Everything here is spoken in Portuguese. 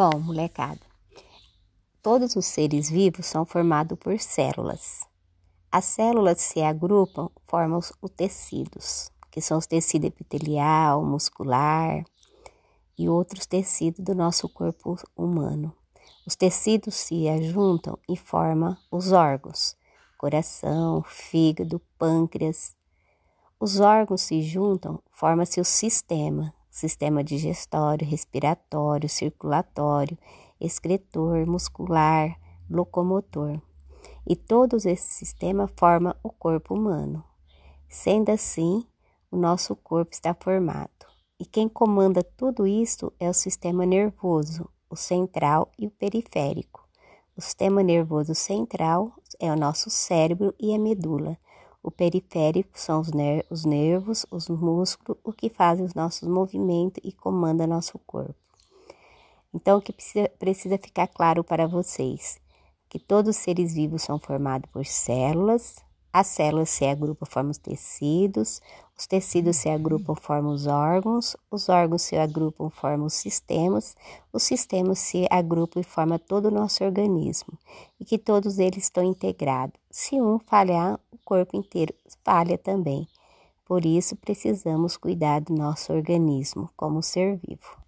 Bom, molecada, todos os seres vivos são formados por células. As células se agrupam, formam os tecidos, que são os tecidos epitelial, muscular e outros tecidos do nosso corpo humano. Os tecidos se ajuntam e formam os órgãos: coração, fígado, pâncreas. Os órgãos se juntam, forma-se o sistema, sistema digestório, respiratório, circulatório, excretor, muscular, locomotor. E todos esses sistemas formam o corpo humano. Sendo assim, o nosso corpo está formado. E quem comanda tudo isso é o sistema nervoso, o central e o periférico. O sistema nervoso central é o nosso cérebro e a medula. O periférico são os, ner os nervos, os músculos, o que fazem os nossos movimentos e comanda nosso corpo. Então, o que precisa, precisa ficar claro para vocês? Que todos os seres vivos são formados por células, as células se agrupam, formam os tecidos, os tecidos se agrupam, formam os órgãos, os órgãos se agrupam, formam os sistemas, os sistemas se agrupam e formam todo o nosso organismo, e que todos eles estão integrados. Se um falhar, o corpo inteiro falha também. Por isso, precisamos cuidar do nosso organismo como ser vivo.